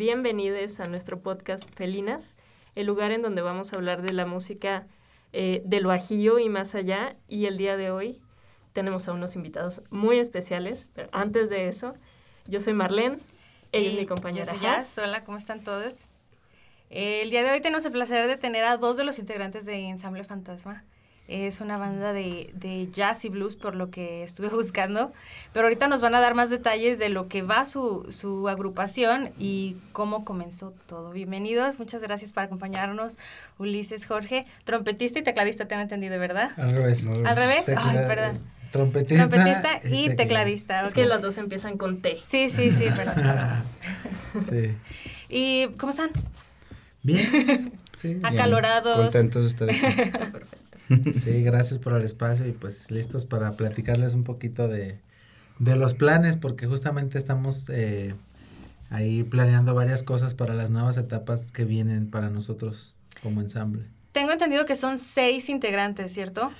Bienvenidos a nuestro podcast Felinas, el lugar en donde vamos a hablar de la música eh, del Bajío y más allá. Y el día de hoy tenemos a unos invitados muy especiales, pero antes de eso, yo soy Marlene, ella es mi compañera. Yo soy Hola, ¿cómo están todos? el día de hoy tenemos el placer de tener a dos de los integrantes de Ensamble Fantasma. Es una banda de, de, jazz y blues por lo que estuve buscando, pero ahorita nos van a dar más detalles de lo que va su, su agrupación y cómo comenzó todo. Bienvenidos, muchas gracias por acompañarnos, Ulises Jorge, trompetista y tecladista, te han entendido, ¿verdad? Al revés. Al revés, ay, perdón. Trompetista, trompetista y, tecladista. Es que los dos empiezan con T. Sí, sí, sí, perdón. sí. ¿Y cómo están? Bien. Sí, Acalorados. Contentos de estar aquí. Sí, gracias por el espacio y pues listos para platicarles un poquito de, de los planes, porque justamente estamos eh, ahí planeando varias cosas para las nuevas etapas que vienen para nosotros como ensamble. Tengo entendido que son seis integrantes, ¿cierto?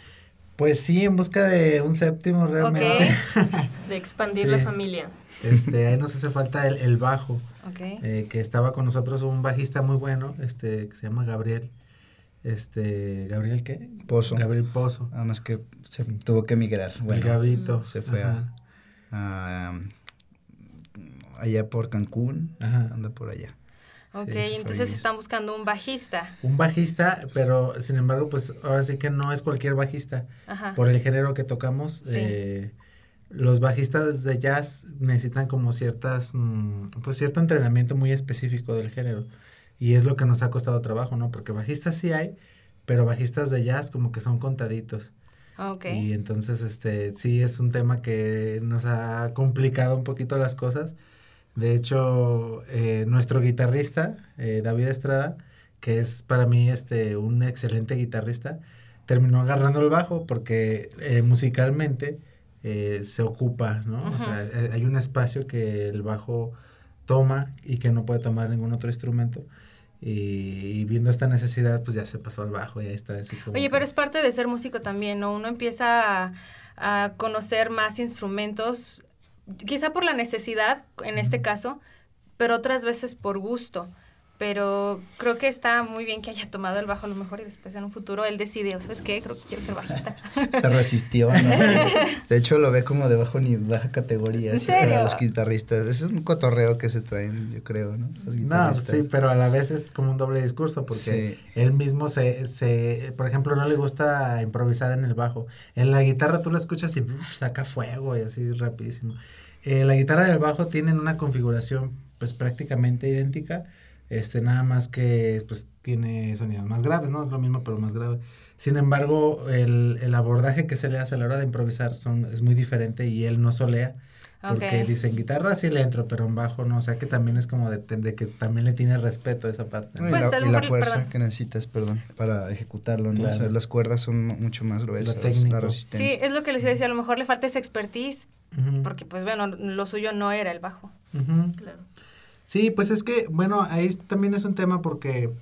Pues sí, en busca de un séptimo realmente. de expandir la familia. Este, ahí nos hace falta el, el bajo. Okay. Eh, que estaba con nosotros un bajista muy bueno, este, que se llama Gabriel. Este, ¿Gabriel qué? Pozo. Gabriel Pozo. Nada más que se tuvo que emigrar. el Gabito. Se fue a, a, allá por Cancún. Ajá. Anda por allá. Ok, sí, entonces están buscando un bajista. Un bajista, pero sin embargo, pues ahora sí que no es cualquier bajista. Ajá. Por el género que tocamos. Sí. Eh, los bajistas de jazz necesitan como ciertas, pues cierto entrenamiento muy específico del género. Y es lo que nos ha costado trabajo, ¿no? Porque bajistas sí hay, pero bajistas de jazz como que son contaditos. Okay. Y entonces, este, sí es un tema que nos ha complicado un poquito las cosas. De hecho, eh, nuestro guitarrista, eh, David Estrada, que es para mí este, un excelente guitarrista, terminó agarrando el bajo porque eh, musicalmente se ocupa, ¿no? O sea, hay un espacio que el bajo toma y que no puede tomar ningún otro instrumento. Y, y, viendo esta necesidad, pues ya se pasó al bajo y ahí está. Así como Oye, pero es parte de ser músico también, ¿no? Uno empieza a, a conocer más instrumentos, quizá por la necesidad, en este caso, pero otras veces por gusto. Pero creo que está muy bien que haya tomado el bajo a lo mejor y después en un futuro él decide, ¿sabes qué? Creo que quiero ser bajista. Se resistió, ¿no? De hecho lo ve como de bajo ni baja categoría. ¿En serio? A los guitarristas. Es un cotorreo que se traen, yo creo, ¿no? Los no, sí, pero a la vez es como un doble discurso porque sí. él mismo se, se, por ejemplo, no le gusta improvisar en el bajo. En la guitarra tú la escuchas y uf, saca fuego y así rapidísimo. Eh, la guitarra y el bajo tienen una configuración pues prácticamente idéntica este nada más que pues tiene sonidos más graves, ¿no? Es lo mismo pero más grave. Sin embargo, el, el abordaje que se le hace a la hora de improvisar son, es muy diferente y él no solea. Porque okay. dice en guitarra sí le entro, pero en bajo no. O sea que también es como de, de que también le tiene respeto a esa parte. ¿no? Pues, y, la, y la fuerza perdón. que necesitas, perdón, para ejecutarlo, ¿no? Claro. O sea, las cuerdas son mucho más gruesas. La resistencia. Sí, es lo que les iba a decir. A lo mejor le falta esa expertise. Uh -huh. Porque, pues bueno, lo suyo no era el bajo. Uh -huh. Claro. Sí, pues es que, bueno, ahí también es un tema porque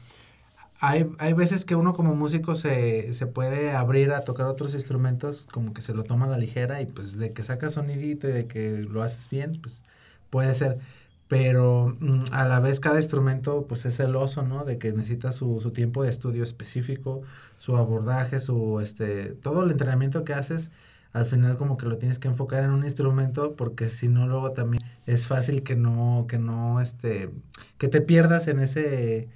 hay, hay veces que uno como músico se, se puede abrir a tocar otros instrumentos, como que se lo toma a la ligera y pues de que sacas sonidito y de que lo haces bien, pues puede ser. Pero mm, a la vez cada instrumento pues es celoso, ¿no? De que necesita su, su tiempo de estudio específico, su abordaje, su, este, todo el entrenamiento que haces al final como que lo tienes que enfocar en un instrumento porque si no luego también es fácil que no que no este que te pierdas en ese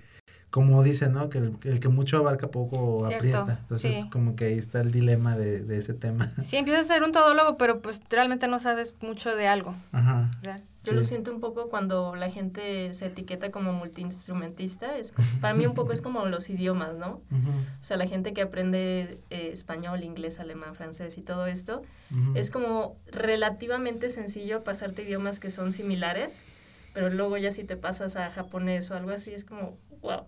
como dicen no que el, el que mucho abarca poco Cierto, aprieta entonces sí. como que ahí está el dilema de, de, ese tema sí empiezas a ser un todólogo pero pues realmente no sabes mucho de algo Ajá. ¿verdad? Yo sí. lo siento un poco cuando la gente se etiqueta como multiinstrumentista. Es, para mí un poco es como los idiomas, ¿no? Uh -huh. O sea, la gente que aprende eh, español, inglés, alemán, francés y todo esto, Uh -huh. es como relativamente sencillo pasarte idiomas que son similares, pero luego ya si te pasas a japonés o algo así, es como, wow.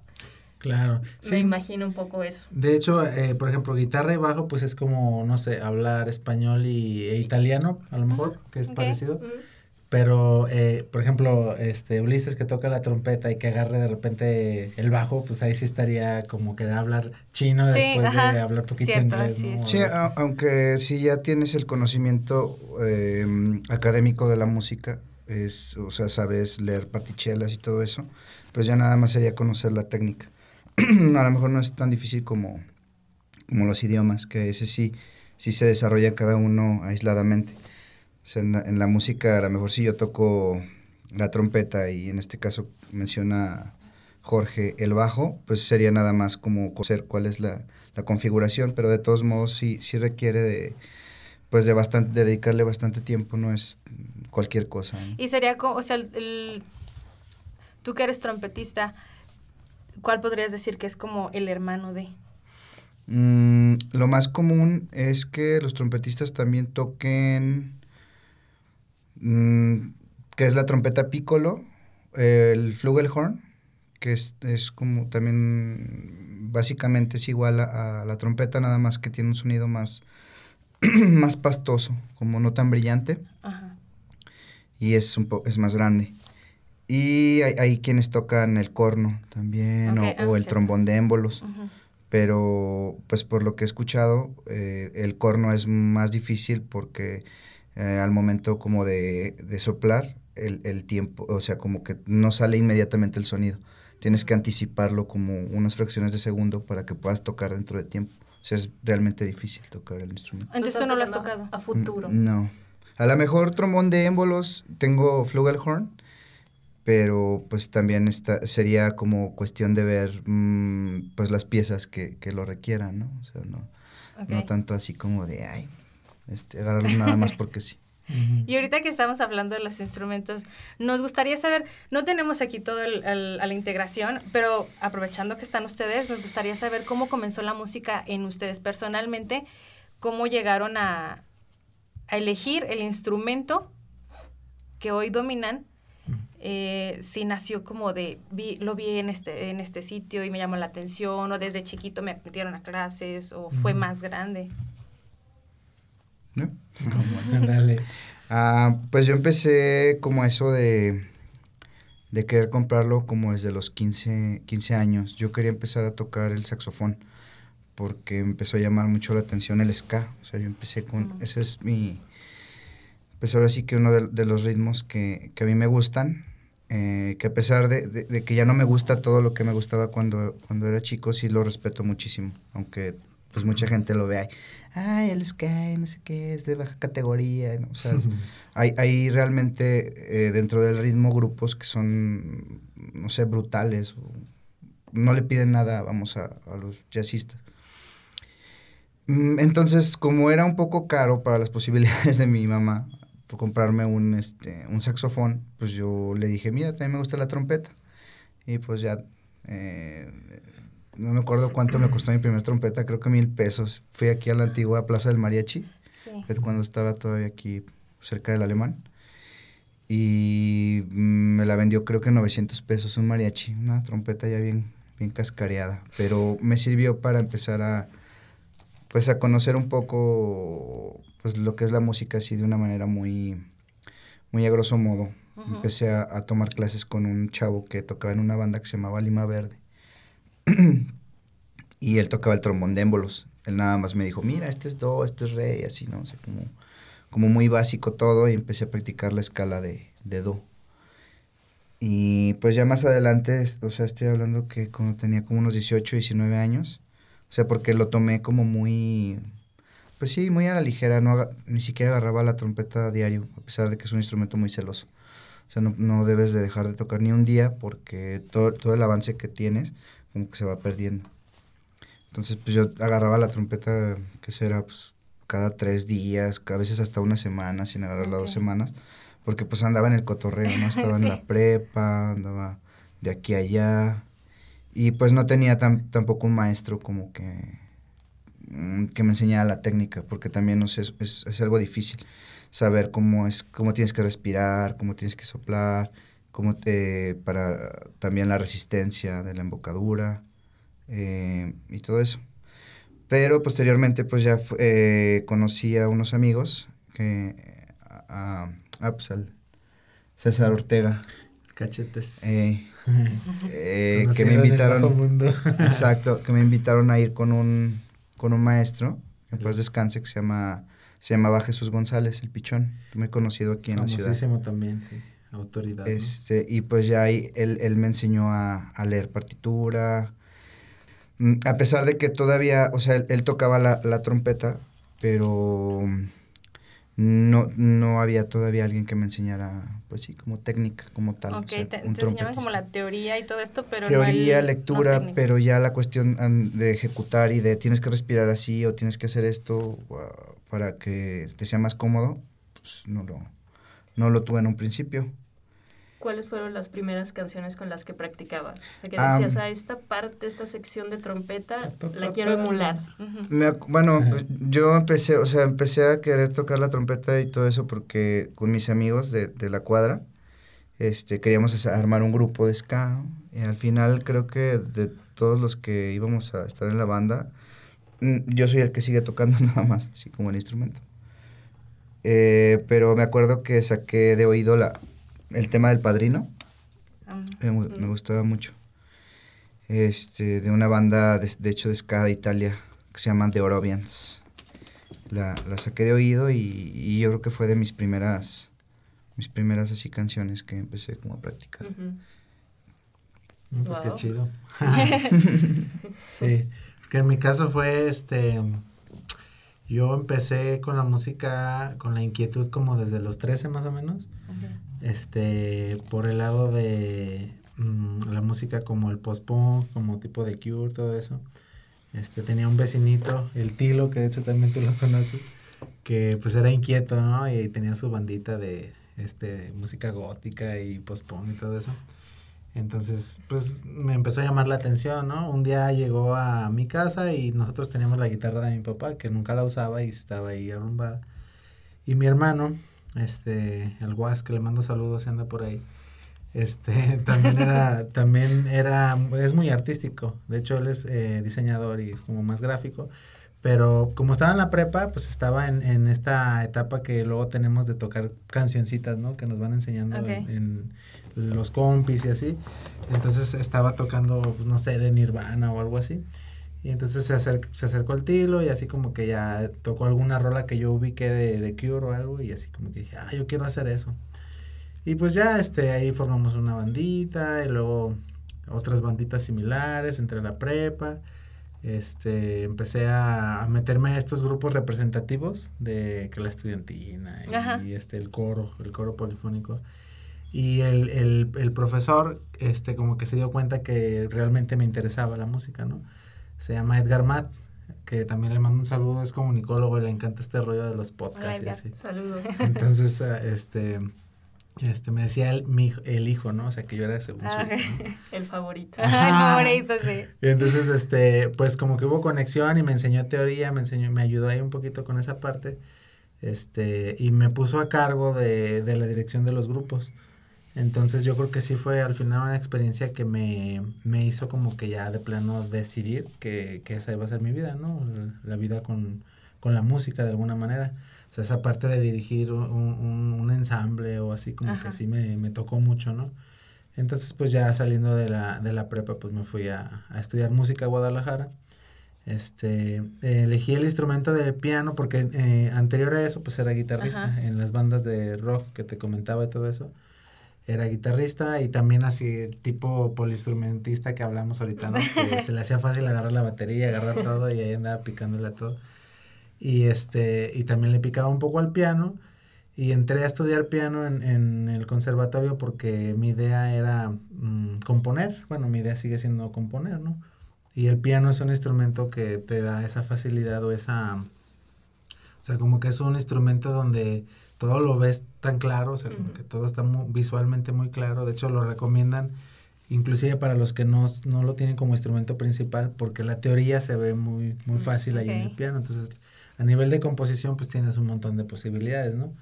Claro. Me imagino un poco eso. De hecho, eh, por ejemplo, guitarra y bajo, pues es como, no sé, hablar español y, e italiano, a lo mejor, uh -huh. que es okay. parecido. Uh -huh. Pero, eh, por ejemplo, este Ulises que toca la trompeta y que agarre de repente el bajo, pues ahí sí estaría como querer hablar chino sí, después ajá, de hablar poquito cierto, inglés. Sí, ¿no? sí a, aunque si ya tienes el conocimiento eh, académico de la música, es, o sea, sabes leer partichelas y todo eso, pues ya nada más sería conocer la técnica. a lo mejor no es tan difícil como, como los idiomas, que ese sí, sí se desarrolla cada uno aisladamente. En la, música a lo mejor si yo toco la trompeta y en este caso menciona Jorge el bajo, pues sería nada más como conocer cuál es la, configuración, pero de todos modos sí, sí requiere de, pues de bastante, dedicarle bastante tiempo, no es cualquier cosa. Y sería como, o sea, tú que eres trompetista, ¿cuál podrías decir que es como el hermano de? Mm, lo más común es que los trompetistas también toquen, mm, que es la trompeta piccolo, el flugelhorn, que es, como también, básicamente es igual a, la trompeta, nada más que tiene un sonido más, más pastoso, como no tan brillante. Y es, un es más grande. Y hay, quienes tocan el corno también, o, ah, el trombón de émbolos. Pero, pues por lo que he escuchado, eh, el corno es más difícil porque eh, al momento como de, soplar, el, el, tiempo, o sea, como que no sale inmediatamente el sonido. Tienes que anticiparlo como unas fracciones de segundo para que puedas tocar dentro de tiempo. O sea, es realmente difícil tocar el instrumento. Entonces tú no lo has tocado a futuro. No. A lo mejor trombón de émbolos, tengo flugelhorn, pero pues también está, sería como cuestión de ver mm, pues las piezas que, que, lo requieran, ¿no? O sea, no, no tanto así como de, ay, este, agarrarlo nada más porque sí. Y ahorita que estamos hablando de los instrumentos, nos gustaría saber, no tenemos aquí todo el, a la integración, pero aprovechando que están ustedes, nos gustaría saber cómo comenzó la música en ustedes personalmente, cómo llegaron a, a elegir el instrumento que hoy dominan, eh, si nació como de, vi, lo vi en este, en este sitio y me llamó la atención, o desde chiquito me metieron a clases, o fue más grande. ¿No? Dale. Ah, pues yo empecé como eso de, de querer comprarlo como desde los 15, 15 años. Yo quería empezar a tocar el saxofón porque empezó a llamar mucho la atención el ska. O sea, yo empecé con... Ese es mi... Pues ahora sí que uno de, los ritmos que, que, a mí me gustan, eh, que a pesar de, de, que ya no me gusta todo lo que me gustaba cuando, cuando era chico, sí lo respeto muchísimo, aunque pues mucha gente lo ve ahí, ay, el Sky, no sé qué, es de baja categoría, ¿no? o sea, hay, hay realmente eh, dentro del ritmo grupos que son, no sé, brutales, no le piden nada, vamos, a, a los jazzistas. Mm, entonces, como era un poco caro para las posibilidades de mi mamá comprarme un, este, un saxofón, pues yo le dije, mira, también me gusta la trompeta. Y pues ya, eh, no me acuerdo cuánto me costó mi primer trompeta, creo que mil pesos. Fui aquí a la antigua Plaza del Mariachi, cuando estaba todavía aquí cerca del Alemán. Y me la vendió creo que 900 pesos un mariachi, una trompeta ya bien, bien cascareada. Pero me sirvió para empezar a pues a conocer un poco pues lo que es la música así de una manera muy, muy a grosso modo. Empecé a, tomar clases con un chavo que tocaba en una banda que se llamaba Lima Verde. y él tocaba el trombón de émbolos. Él nada más me dijo, mira, este es do, este es re, y así, ¿no? O sea, como, como muy básico todo y empecé a practicar la escala de, de do. Y pues ya más adelante, o sea, estoy hablando que cuando tenía como unos 18, 19 años, o sea, porque lo tomé como muy, pues sí, muy a la ligera, no ni siquiera agarraba la trompeta a diario, a pesar de que es un instrumento muy celoso. O sea, no, no debes de dejar de tocar ni un día porque todo, todo el avance que tienes como que se va perdiendo. Entonces, pues yo agarraba la trompeta, que será, pues cada tres días, a veces hasta una semana, sin agarrarla dos semanas, porque pues andaba en el cotorreo, ¿no? Estaba en la prepa, andaba de aquí a allá, y pues no tenía tampoco un maestro como que, que me enseñara la técnica, porque también no sé, es, es, algo difícil saber cómo, es, cómo tienes que respirar, cómo tienes que soplar, cómo te, para también la resistencia de la embocadura eh, y todo eso. Pero posteriormente pues ya eh, conocí a unos amigos que, a, a, pues, César Ortega. Cachetes. Eh, eh, que me invitaron. exacto, que me invitaron a ir con un, con un maestro, en paz descanse, que se llama se llamaba Jesús González, el pichón, muy conocido aquí en la ciudad. también, sí. autoridad. ¿no? Este, y pues ya ahí él, él me enseñó a, a leer partitura. Mm, A pesar de que todavía, o sea, él, él tocaba la, la trompeta, pero no, no había todavía alguien que me enseñara, pues sí, como técnica, como tal. o Ok, sea, te, te enseñaban como la teoría y todo esto, pero Teoría, no el- lectura, pero ya la cuestión de ejecutar y de tienes que respirar así o tienes que hacer esto para que te sea más cómodo, pues no lo, no lo tuve en un principio. ¿Cuáles fueron las primeras canciones con las que practicabas? O sea, que decías, ah, esta parte, esta sección de trompeta, la quiero emular. Me bueno, yo empecé, o sea, empecé a querer tocar la trompeta y todo eso porque con mis amigos de, de la cuadra, este, queríamos armar un grupo de ska, ¿no? Y al final creo que de todos los que íbamos a estar en la banda, mm, yo soy el que sigue tocando nada más, así como el instrumento. Eh, pero me acuerdo que saqué de oído la, el tema del padrino. Ah, Me, gu- me gustaba mucho. Este, de una banda, de, de hecho, de ska de Italia, que se llama The Orobians. La, la saqué de oído y, y yo creo que fue de mis primeras, mis primeras así canciones que empecé como a practicar. Mm, pues, Qué chido. sí, que en mi caso fue este. Yo empecé con la música, con la inquietud como desde los 13 más o menos. Este, por el lado de mm, la música como el post-punk, como tipo de Cure, todo eso. Este, tenía un vecinito, el Tilo, que de hecho también tú lo conoces, que pues era inquieto, ¿no? Y tenía su bandita de este, música gótica y post-punk y todo eso. Entonces, pues me empezó a llamar la atención, ¿no? Un día llegó a mi casa y nosotros teníamos la guitarra de mi papá, que nunca la usaba y estaba ahí arrumbada. Y mi hermano, este, el Guas, que le mando saludos si anda por ahí, este, también era, también era, es muy artístico. De hecho, él es eh, diseñador y es como más gráfico. Pero como estaba en la prepa, pues estaba en, en esta etapa que luego tenemos de tocar cancioncitas, ¿no? Que nos van enseñando en, en los compis y así. Entonces estaba tocando, pues, no sé, de Nirvana o algo así. Y entonces se, acer- se acercó el Tilo y así como que ya tocó alguna rola que yo ubiqué de, de Cure o algo y así como que dije, ah, yo quiero hacer eso. Y pues ya este, ahí formamos una bandita y luego otras banditas similares entre la prepa. Este, empecé a, a meterme a estos grupos representativos de que la estudiantina y, Ajá. este, el coro, el coro polifónico. Y el, el, el profesor, este, como que se dio cuenta que realmente me interesaba la música, ¿no? Se llama Edgar Matt, que también le mando un saludo, es comunicólogo y le encanta este rollo de los podcasts y así. Saludos. Entonces, ah, este, este, me decía el, mi, hijo- el hijo, ¿no? O sea, que yo era según Ah. El favorito. Ay, favorito, sí. Y entonces, este, pues como que hubo conexión y me enseñó teoría, me enseñó, me ayudó ahí un poquito con esa parte, este, y me puso a cargo de, de la dirección de los grupos. Entonces yo creo que sí fue al final una experiencia que me, me hizo como que ya de plano decidir que, que esa iba a ser mi vida, ¿no? La, vida con, con la música de alguna manera. O sea, esa parte de dirigir un, un, un ensamble o así como que sí me, me tocó mucho, ¿no? Entonces, pues ya saliendo de la, de la prepa, pues me fui a, a estudiar música a Guadalajara. Este, eh, elegí el instrumento del piano porque eh, anterior a eso, pues era guitarrista Ajá. en las bandas de rock que te comentaba y todo eso. Era guitarrista y también así tipo poliinstrumentista que hablamos ahorita, ¿no? Que se le hacía fácil agarrar la batería, agarrar todo y ahí andaba picándole a todo. Y este, y también le picaba un poco al piano. Y entré a estudiar piano en, en el conservatorio porque mi idea era mm, componer. Bueno, mi idea sigue siendo componer, ¿no? Y el piano es un instrumento que te da esa facilidad o esa... O sea, como que es un instrumento donde todo lo ves tan claro, o sea, Ujú. que todo está mu- visualmente muy claro. De hecho, lo recomiendan inclusive para los que no, no lo tienen como instrumento principal porque la teoría se ve muy, muy Mm, fácil ahí en el piano. Entonces, a nivel de composición, pues tienes un montón de posibilidades, ¿no?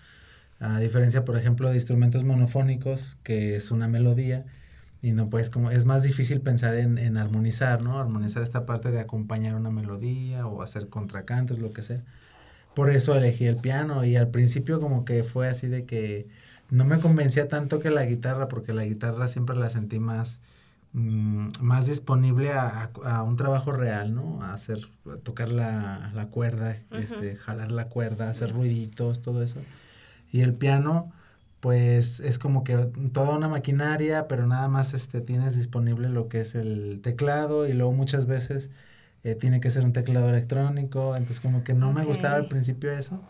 A diferencia, por ejemplo, de instrumentos monofónicos, que es una melodía, y no puedes como, es más difícil pensar en, en armonizar, ¿no? Armonizar esta parte de acompañar una melodía o hacer contracantos, lo que sea. Por eso elegí el piano y al principio como que fue así de que no me convencía tanto que la guitarra, porque la guitarra siempre la sentí más, mm, más disponible a, a- un trabajo real, ¿no? A hacer, a tocar la, la cuerda, Ujú. este, jalar la cuerda, hacer ruiditos, todo eso. Y el piano, pues es como que toda una maquinaria, pero nada más este tienes disponible lo que es el teclado y luego muchas veces eh, tiene que ser un teclado electrónico, entonces como que no me gustaba al principio eso,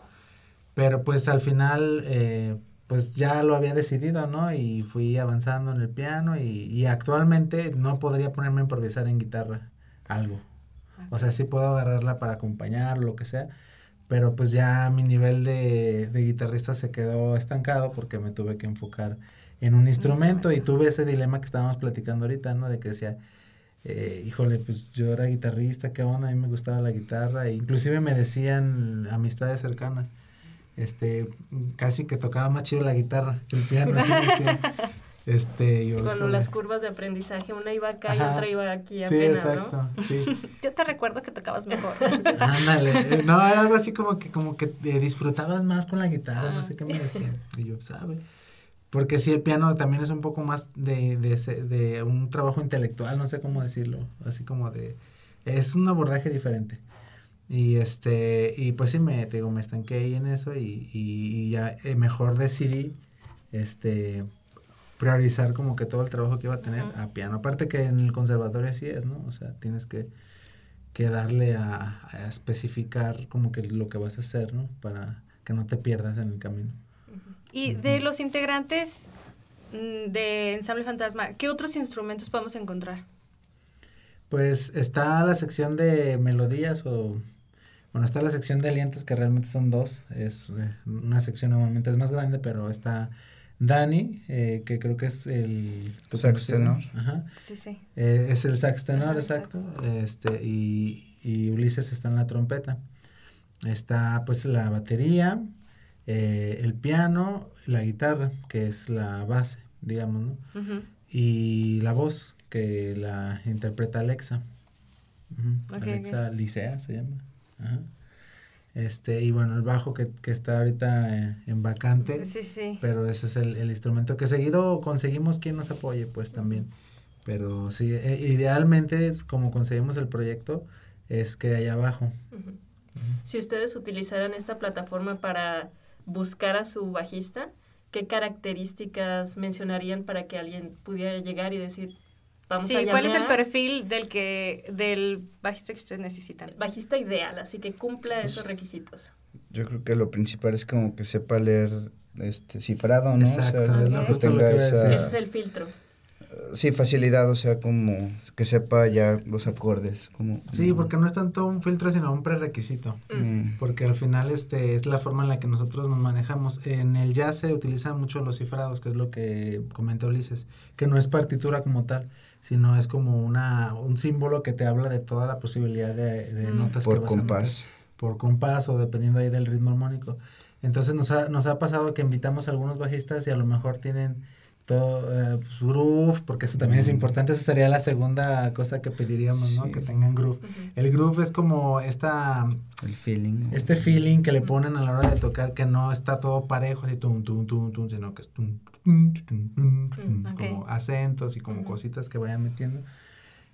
pero pues al final eh, pues ya lo había decidido, ¿no? Y fui avanzando en el piano y, y actualmente no podría ponerme a improvisar en guitarra algo. O sea, sí puedo agarrarla para acompañar o lo que sea, pero pues ya mi nivel de, de guitarrista se quedó estancado porque me tuve que enfocar en un instrumento y tuve ese dilema que estábamos platicando ahorita, ¿no? De que decía, eh, híjole, pues yo era guitarrista, qué onda, a mí me gustaba la guitarra, e inclusive me decían amistades cercanas, este, casi que tocaba más chido la guitarra que el piano, así me decían. Este, yo, Sí, híjole. las curvas de aprendizaje, una iba acá y Ajá. otra iba aquí Sí, apenas, exacto, ¿no? sí. Yo te recuerdo que tocabas mejor. Ándale, eh, no, era algo así como que, como que eh, disfrutabas más con la guitarra, no Ah, sé qué me decían. Y yo, ¿sabe? Porque sí, el piano también es un poco más de, de, de un trabajo intelectual, no sé cómo decirlo, así como de, es un abordaje diferente. Y este, y pues sí me, te digo, me estanqué ahí en eso y, y, y ya eh, mejor decidí, este, priorizar como que todo el trabajo que iba a tener a piano. Aparte que en el conservatorio así es, ¿no? O sea, tienes que, que darle a, a especificar como que lo que vas a hacer, ¿no? Para que no te pierdas en el camino. Y de los integrantes mm, de Ensamble Fantasma, ¿qué otros instrumentos podemos encontrar? Pues está la sección de melodías o... Bueno, está la sección de alientos que realmente son dos. Es eh, una sección normalmente es más grande, pero está Dani, eh, que creo que es el... tu Sax tenor. Ajá. Sí, sí. Eh, es el sax tenor, Ajá, el exacto. Este, y, y Ulises está en la trompeta. Está pues la batería, eh, el piano, la guitarra, que es la base, digamos, ¿no? Y la voz, que la interpreta Alexa. Alexa Licea se llama. Ajá. Este, y bueno, el bajo que, que está ahorita eh, en vacante. Sí, sí. Pero ese es el, el instrumento que seguido conseguimos quien nos apoye, pues también. Pero sí, eh, idealmente, es como conseguimos el proyecto, es que haya abajo. Si ustedes utilizaran esta plataforma para buscar a su bajista, ¿qué características mencionarían para que alguien pudiera llegar y decir, vamos Sí, a ¿cuál es el perfil del que del bajista que ustedes necesitan? Bajista ideal, así que cumpla Pues esos requisitos. Yo creo que lo principal es como que sepa leer este cifrado, ¿no? Exacto, o sea, que lo tenga esa. Ese es el filtro. Sí, facilidad, o sea, como que sepa ya los acordes, como Sí, porque no es tanto un filtro, sino un prerequisito. Mm, Porque al final este es la forma en la que nosotros nos manejamos. En el jazz se utilizan mucho los cifrados, que es lo que comentó Ulises, que no es partitura como tal, sino es como una un símbolo que te habla de toda la posibilidad de, de Mm. notas que por vas a meter. compás. por compás o dependiendo ahí del ritmo armónico. Entonces nos ha, nos ha pasado que invitamos a algunos bajistas y a lo mejor tienen todo eh, pues, groove, porque eso también es Mm. importante, esa sería la segunda cosa que pediríamos, ¿no? Que tengan groove. El groove es como esta, El feeling. ¿no? este feeling que le ponen a la hora de tocar que no está todo parejo, así tum, tum, tum, tum, sino que es tum, tum, tum, tum, tum, Mm, ok. como acentos y como cositas que vayan metiendo.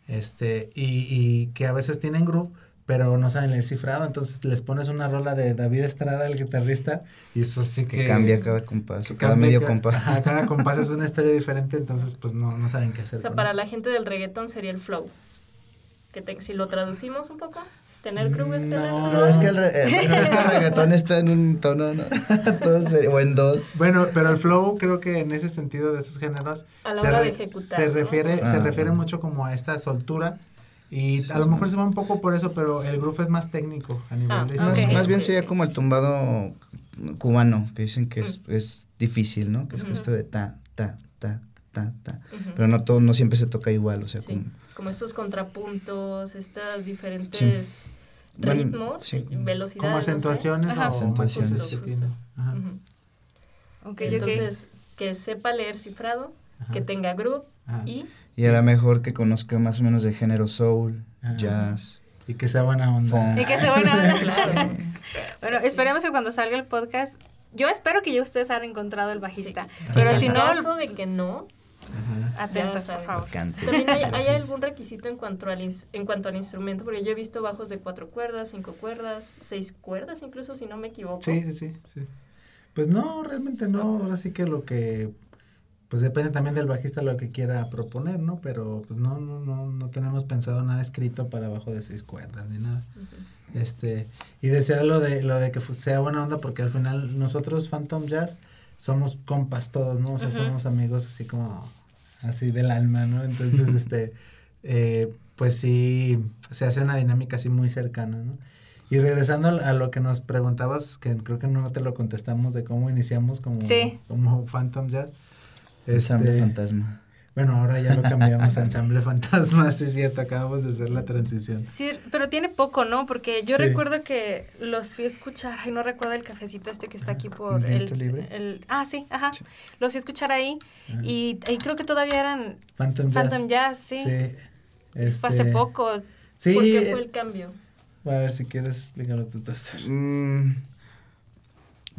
Este, y, y que a veces tienen groove, pero no saben leer cifrado, entonces les pones una rola de David Estrada, el guitarrista, y eso sí que... que cambia cada compás, que cada medio compás. Ajá, cada compás es una historia diferente, entonces pues no, no saben qué hacer. O sea, con para eso. la gente del reggaetón sería el flow. Que te- si lo traducimos un poco, tener groove es tener No. No, es que el, re- eh, bueno, es que el reggaetón está en un tono, ¿no? Se- o en dos. Bueno, pero el flow creo que en ese sentido de esos géneros A la se, hora re- de ejecutar, se ¿no? refiere se Ah, refiere bueno. mucho como a esta soltura y Sí, a lo sí. mejor se va un poco por eso, pero el groove es más técnico a nivel Ah, de Más, Ok, más bien sería como el tumbado cubano, que dicen que es, es difícil, ¿no? Que es Ujú. esto de ta, ta, ta, ta, ta. Pero no todo, no siempre se toca igual, o sea, Sí, como... como estos contrapuntos, estas diferentes Bueno, ritmos, sí. velocidades. como no sé. acentuaciones Ajá. o Acentuaciones. Justo, tiene. Ajá. Entonces, que sepa leer cifrado, ajá, que tenga groove ajá. y Y a lo mejor que conozca más o menos de género soul, jazz, y que sea buena onda. Y que se van a Claro. Bueno, esperemos que cuando salga el podcast, yo espero que ya ustedes han encontrado el bajista. Sí. Pero si no, caso de que no, Ajá. atentos, por favor. También hay, hay algún requisito en cuanto, al en cuanto al instrumento, porque yo he visto bajos de cuatro cuerdas, cinco cuerdas, seis cuerdas incluso, si no me equivoco. Sí, sí, sí, sí. Pues no, realmente no. Ahora sí que lo que pues depende también del bajista lo que quiera proponer, ¿no? Pero pues no, no, no, no tenemos pensado nada escrito para abajo de seis cuerdas ni nada. Este, y desea lo de, lo de que sea buena onda porque al final nosotros Phantom Jazz somos compas todos, ¿no? O sea, somos amigos así como, así del alma, ¿no? Entonces, este, eh, pues sí, se hace una dinámica así muy cercana, ¿no? Y regresando a lo que nos preguntabas, que creo que no te lo contestamos de cómo iniciamos como, como Phantom Jazz, Ensamble este, Fantasma. Bueno, ahora ya lo cambiamos a Ensamble Fantasma, sí es cierto, acabamos de hacer la transición. Sí, pero tiene poco, ¿no? Porque yo recuerdo que los fui a escuchar, ay, no recuerdo el cafecito este que está aquí por el, el, Ah, sí, ajá. Los fui a escuchar ahí y, ahí creo que todavía eran Phantom, Phantom Jazz. sí. sí. Fue hace este, poco. Sí. ¿Por qué fue el cambio? A ver si quieres explicarlo tú, mm,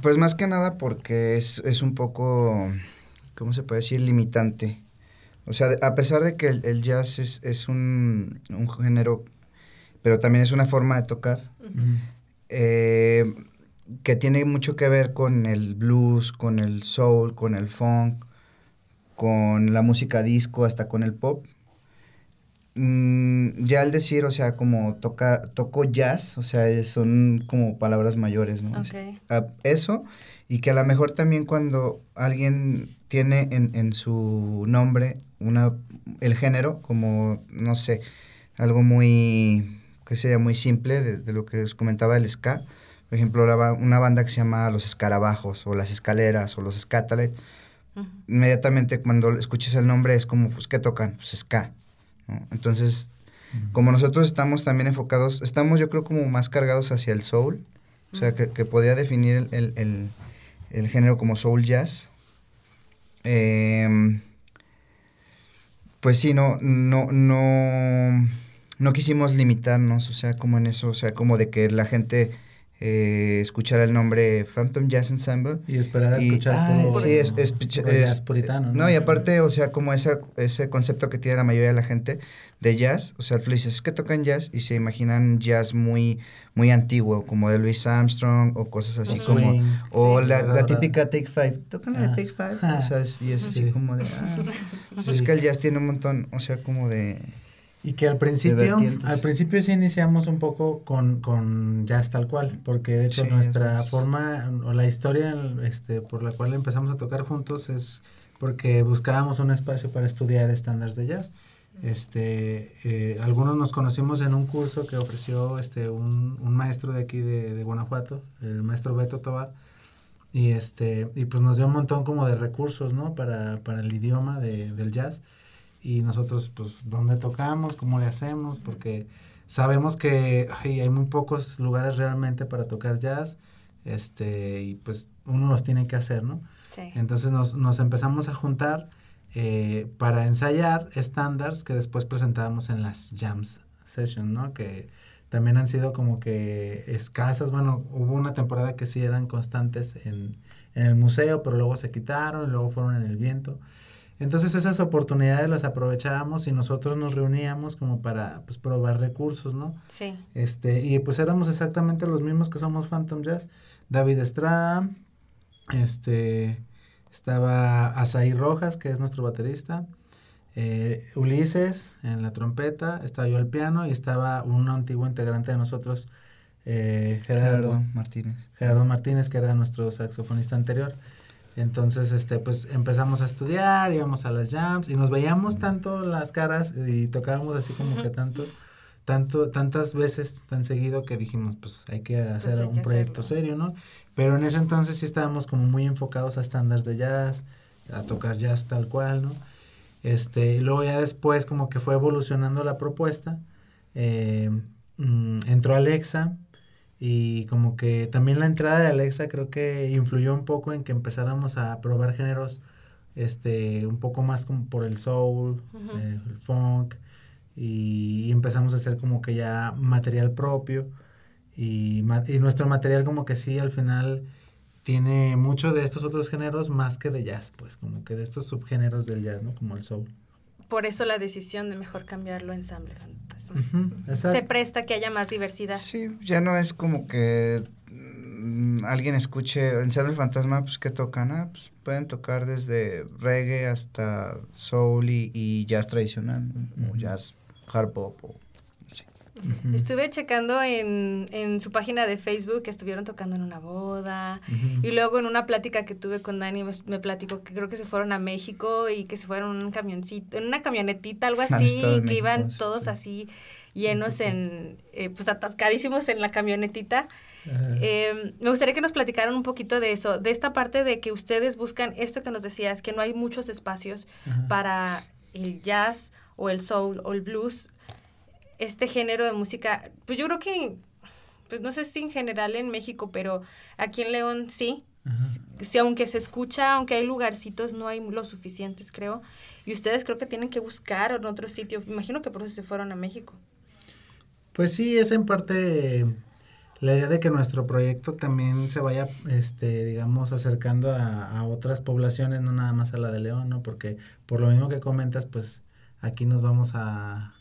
pues más que nada porque es, es un poco ¿cómo se puede decir? Limitante. O sea, a pesar de que el, jazz es, es un, un, género, pero también es una forma de tocar, eh, que tiene mucho que ver con el blues, con el soul, con el funk, con la música disco, hasta con el pop. Mm, ya al decir, o sea, como tocar, toco jazz, o sea, son como palabras mayores, ¿no? eso, y que a lo mejor también cuando alguien tiene en, en su nombre una, el género como, no sé, algo muy, que sea muy simple de, lo que os comentaba el ska. Por ejemplo, una banda que se llama Los Escarabajos o Las Escaleras o Los Scatalet. Inmediatamente cuando escuches el nombre es como, pues, ¿qué tocan? Pues ska. Entonces, como nosotros estamos también enfocados, estamos yo creo como más cargados hacia el soul. O sea, que, que podía definir el, el, el género como soul jazz eh, pues sí, no, no, no, no quisimos limitarnos, o sea, como en eso, o sea, como de que la gente eh, escuchar el nombre Phantom Jazz Ensemble. Y esperar a escuchar ah, sí, es, es, es, puritano. ¿no? y aparte, o sea, como ese, ese concepto que tiene la mayoría de la gente de jazz, o sea, tú le dices, es que tocan jazz y se imaginan jazz muy, muy antiguo, como de Louis Armstrong o cosas así como, o la, la, típica Take Five, tocan la de ah. Take Five, o sea, y es así como de, ah, pues es que el jazz tiene un montón, o sea, como de... Y que al principio, al principio sí iniciamos un poco con, con jazz tal cual, porque de hecho nuestra forma o la historia este, por la cual empezamos a tocar juntos es porque buscábamos un espacio para estudiar estándares de jazz. Este, eh, algunos nos conocimos en un curso que ofreció este, un, un maestro de aquí de, de, Guanajuato, el maestro Beto Tobar, y, este, y pues nos dio un montón como de recursos, ¿no? Para, para el idioma de, del jazz y nosotros pues dónde tocamos, cómo le hacemos, porque sabemos que hay muy pocos lugares realmente para tocar jazz, este, y pues uno los tiene que hacer, ¿no? Sí. Entonces nos, nos empezamos a juntar eh, para ensayar estándares que después presentábamos en las jams sessions, ¿no? Que también han sido como que escasas, bueno, hubo una temporada que sí eran constantes en, en el museo, pero luego se quitaron y luego fueron en el viento. Entonces esas oportunidades las aprovechábamos y nosotros nos reuníamos como para pues probar recursos, ¿no? Sí. Este, y pues éramos exactamente los mismos que somos Phantom Jazz. David Estrada, este, estaba Asaí Rojas, que es nuestro baterista, eh, Ulises en la trompeta, estaba yo al piano y estaba un antiguo integrante de nosotros, eh, Gerardo Martínez. Gerardo Martínez, que era nuestro saxofonista anterior. Entonces, este, pues empezamos a estudiar, íbamos a las jams y nos veíamos tanto las caras y tocábamos así como que tanto, tanto, tantas veces tan seguido que dijimos, pues hay que pues hacer un proyecto serio, ¿no? Pero en ese entonces sí estábamos como muy enfocados a estándares de jazz, a tocar jazz tal cual, ¿no? Este, y luego ya después como que fue evolucionando la propuesta, eh, mm, entró Alexa, y como que también la entrada de Alexa creo que influyó un poco en que empezáramos a probar géneros este un poco más como por el soul, eh, el funk y, empezamos a hacer como que ya material propio y, y nuestro material como que sí al final tiene mucho de estos otros géneros más que de jazz, pues como que de estos subgéneros del jazz, ¿no? Como el soul por eso la decisión de mejor cambiarlo a ensamble fantasma. Se presta que haya más diversidad. Sí, ya no es como que mm, alguien escuche Ensamble Fantasma, pues que tocan, ah, pues pueden tocar desde reggae hasta soul y, y jazz tradicional, o jazz hard pop o Estuve checando en, en su página de Facebook que estuvieron tocando en una boda. Y luego en una plática que tuve con Dani me, me platicó que creo que se fueron a México y que se fueron en un camioncito, en una camionetita, algo así, que México, iban sí, todos sí. así llenos en, eh, pues atascadísimos en la camionetita. Eh, me gustaría que nos platicaran un poquito de eso, de esta parte de que ustedes buscan esto que nos decías, que no hay muchos espacios Ajá. para el jazz o el soul o el blues, este género de música, pues yo creo que, pues no sé si en general en México, pero aquí en León sí. Ajá. Sí, aunque se escucha, aunque hay lugarcitos, no hay lo suficientes, creo. Y ustedes creo que tienen que buscar en otro sitio. Imagino que por eso se fueron a México. Pues sí, es en parte la idea de que nuestro proyecto también se vaya, este, digamos, acercando a, a otras poblaciones, no nada más a la de León, ¿no? Porque por lo mismo que comentas, pues aquí nos vamos a,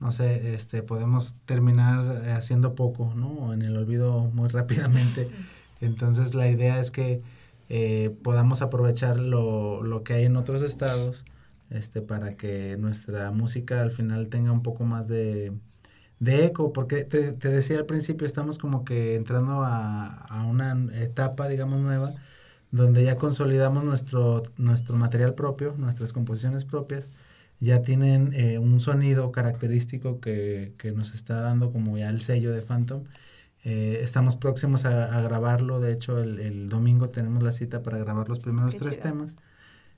no sé, este, podemos terminar haciendo poco, ¿no? O en el olvido muy rápidamente. Entonces la idea es que eh, podamos aprovechar lo, lo que hay en otros estados, este, para que nuestra música al final tenga un poco más de, de eco, porque te, te decía al principio, estamos como que entrando a, a una etapa, digamos, nueva, donde ya consolidamos nuestro, nuestro material propio, nuestras composiciones propias, ya tienen eh, un sonido característico que, que nos está dando como ya el sello de Phantom. Eh, estamos próximos a, a grabarlo, de hecho el, el domingo tenemos la cita para grabar los primeros Qué tres temas.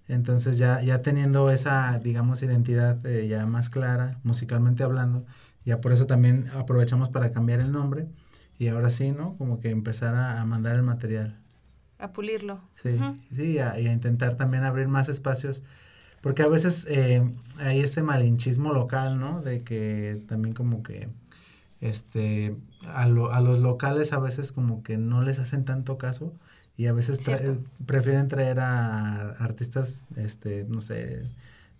Entonces ya, ya teniendo esa, digamos, identidad eh, ya más clara, musicalmente hablando, ya por eso también aprovechamos para cambiar el nombre y ahora sí, ¿no? Como que empezar a, a mandar el material. A pulirlo. Sí, sí, a- y a intentar también abrir más espacios, porque a veces eh, hay ese malinchismo local, ¿no? De que también como que, este, a, lo- a los locales a veces como que no les hacen tanto caso y a veces tra- prefieren traer a artistas, este, no sé,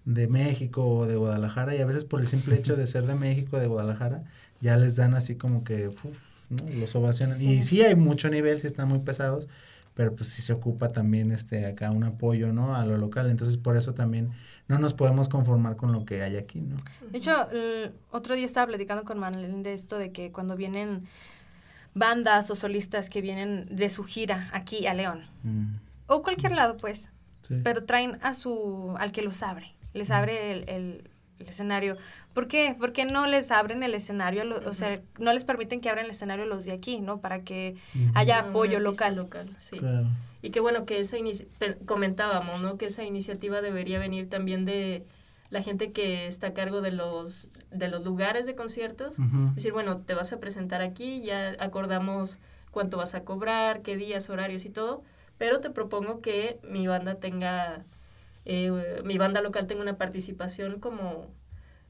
de México o de Guadalajara y a veces por el simple hecho de ser de México, de Guadalajara, ya les dan así como que, uf, ¿no? Los ovacionan. Y sí hay mucho nivel, sí están muy pesados, pero pues sí se ocupa también este acá un apoyo, ¿no? A lo local. Entonces por eso también no nos podemos conformar con lo que hay aquí, ¿no? De hecho, el otro día estaba platicando con Marlene de esto, de que cuando vienen bandas o solistas que vienen de su gira aquí a León, Mm. o cualquier lado, pues, Sí. pero traen a su, al que los abre, les abre el, el- el escenario. ¿Por qué? Porque no les abren el escenario, lo- o sea, no les permiten que abran el escenario los de aquí, ¿no? Para que haya apoyo local. local, sí. Claro. Y qué bueno que esa comentábamos, ¿no? Que esa iniciativa debería venir también de la gente que está a cargo de los de los lugares de conciertos. Es decir, bueno, te vas a presentar aquí, ya acordamos cuánto vas a cobrar, qué días, horarios y todo, pero te propongo que mi banda tenga, eh, mi banda local tenga una participación como,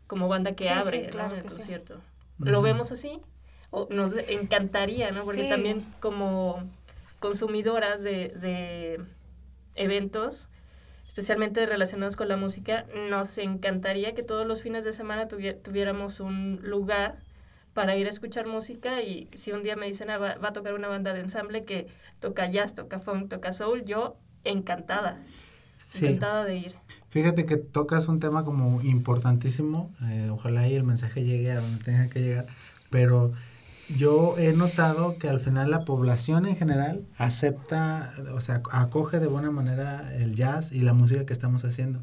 como banda que Sí, abre el que concierto. ¿Lo vemos así? O nos encantaría, ¿no? Porque Sí. también como consumidoras de, de eventos, especialmente relacionados con la música, nos encantaría que todos los fines de semana tuvié- tuviéramos un lugar para ir a escuchar música y si un día me dicen "Ah, va, va a tocar una banda de ensamble que toca jazz, toca funk, toca soul, yo encantada, Sí. encantada de ir. Fíjate que tocas un tema como importantísimo, eh, ojalá y el mensaje llegue a donde tenga que llegar, pero yo he notado que al final la población en general acepta, o sea, acoge de buena manera el jazz y la música que estamos haciendo.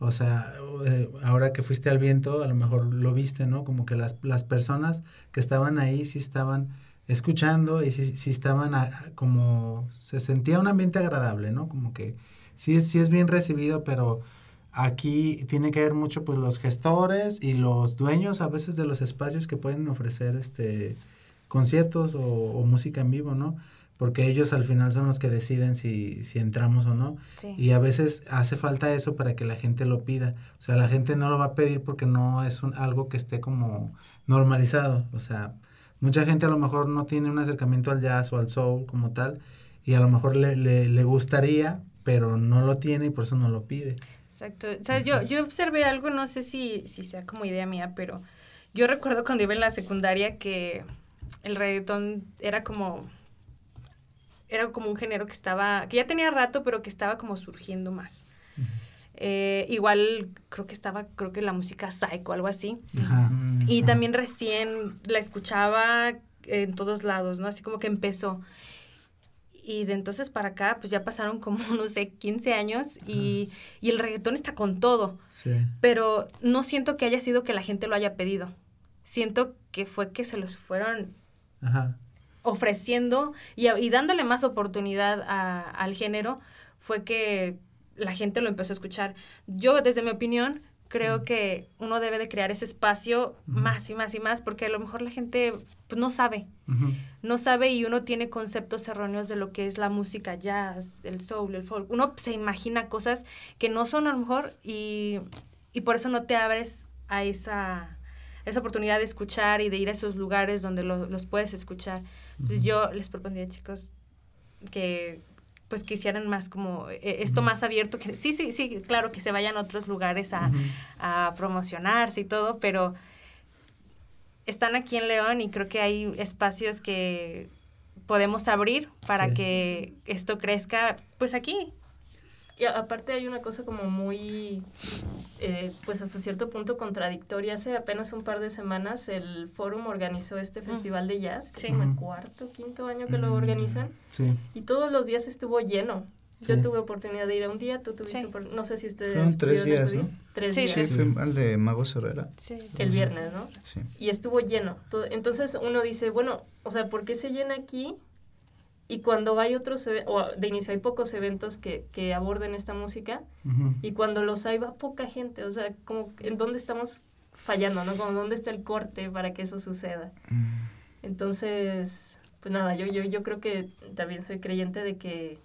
O sea, eh, ahora que fuiste al viento, a lo mejor lo viste, ¿no? Como que las, las personas que estaban ahí sí estaban escuchando y sí, sí estaban a- como, se sentía un ambiente agradable, ¿no? Como que sí es, sí es bien recibido, pero aquí tiene que ver mucho pues los gestores y los dueños a veces de los espacios que pueden ofrecer este conciertos o, o música en vivo, ¿no? Porque ellos al final son los que deciden si, si entramos o no. Sí. Y a veces hace falta eso para que la gente lo pida. O sea, la gente no lo va a pedir porque no es un, algo que esté como normalizado. O sea, mucha gente a lo mejor no tiene un acercamiento al jazz o al soul como tal y a lo mejor le, le, le gustaría, pero no lo tiene y por eso no lo pide. Exacto. O sea, yo, yo observé algo, no sé si, si sea como idea mía, pero yo recuerdo cuando iba en la secundaria que el reggaetón era como era como un género que estaba, que ya tenía rato, pero que estaba como surgiendo más. Eh, igual creo que estaba, creo que la música psycho, algo así. Ajá. Y también recién la escuchaba en todos lados, ¿no? Así como que empezó. Y de entonces para acá, pues ya pasaron como, no sé, 15 años y, y el reggaetón está con todo. Sí. Pero no siento que haya sido que la gente lo haya pedido. Siento que fue que se los fueron Ajá. ofreciendo y, y dándole más oportunidad a- al género, fue que la gente lo empezó a escuchar. Yo, desde mi opinión, creo que uno debe de crear ese espacio más y más y más, porque a lo mejor la gente pues, no sabe, Ujú. no sabe y uno tiene conceptos erróneos de lo que es la música jazz, el soul, el folk. Uno se imagina cosas que no son a lo mejor y, y por eso no te abres a esa, esa oportunidad de escuchar y de ir a esos lugares donde lo- los puedes escuchar. Entonces yo les propondría, chicos, que pues que hicieran más como eh, esto más abierto, que sí, sí, sí, claro, que se vayan a otros lugares a, a promocionarse y todo, pero están aquí en León y creo que hay espacios que podemos abrir para Sí. que esto crezca, pues aquí. Y a- aparte hay una cosa como muy, eh, pues hasta cierto punto contradictoria. Hace apenas un par de semanas el Fórum organizó este festival de jazz, que Sí. es como el cuarto, quinto año que lo Mm, organizan, Sí. y todos los días estuvo lleno. Yo Sí. tuve oportunidad de ir a un día, tú tuviste, Sí. opor- no sé si ustedes Fueron tres pudieron días. ¿no? Tres Sí, días. Sí, fue al de Mago Herrera. Sí. El viernes, ¿no? Sí. y estuvo lleno. To- Entonces uno dice, bueno, o sea, ¿por qué se llena aquí? Y cuando hay otros, o de inicio hay pocos eventos que, que aborden esta música, y cuando los hay va poca gente, o sea, como en dónde estamos fallando, ¿no? Como dónde está el corte para que eso suceda. Entonces, pues nada, yo, yo, yo creo que también soy creyente de que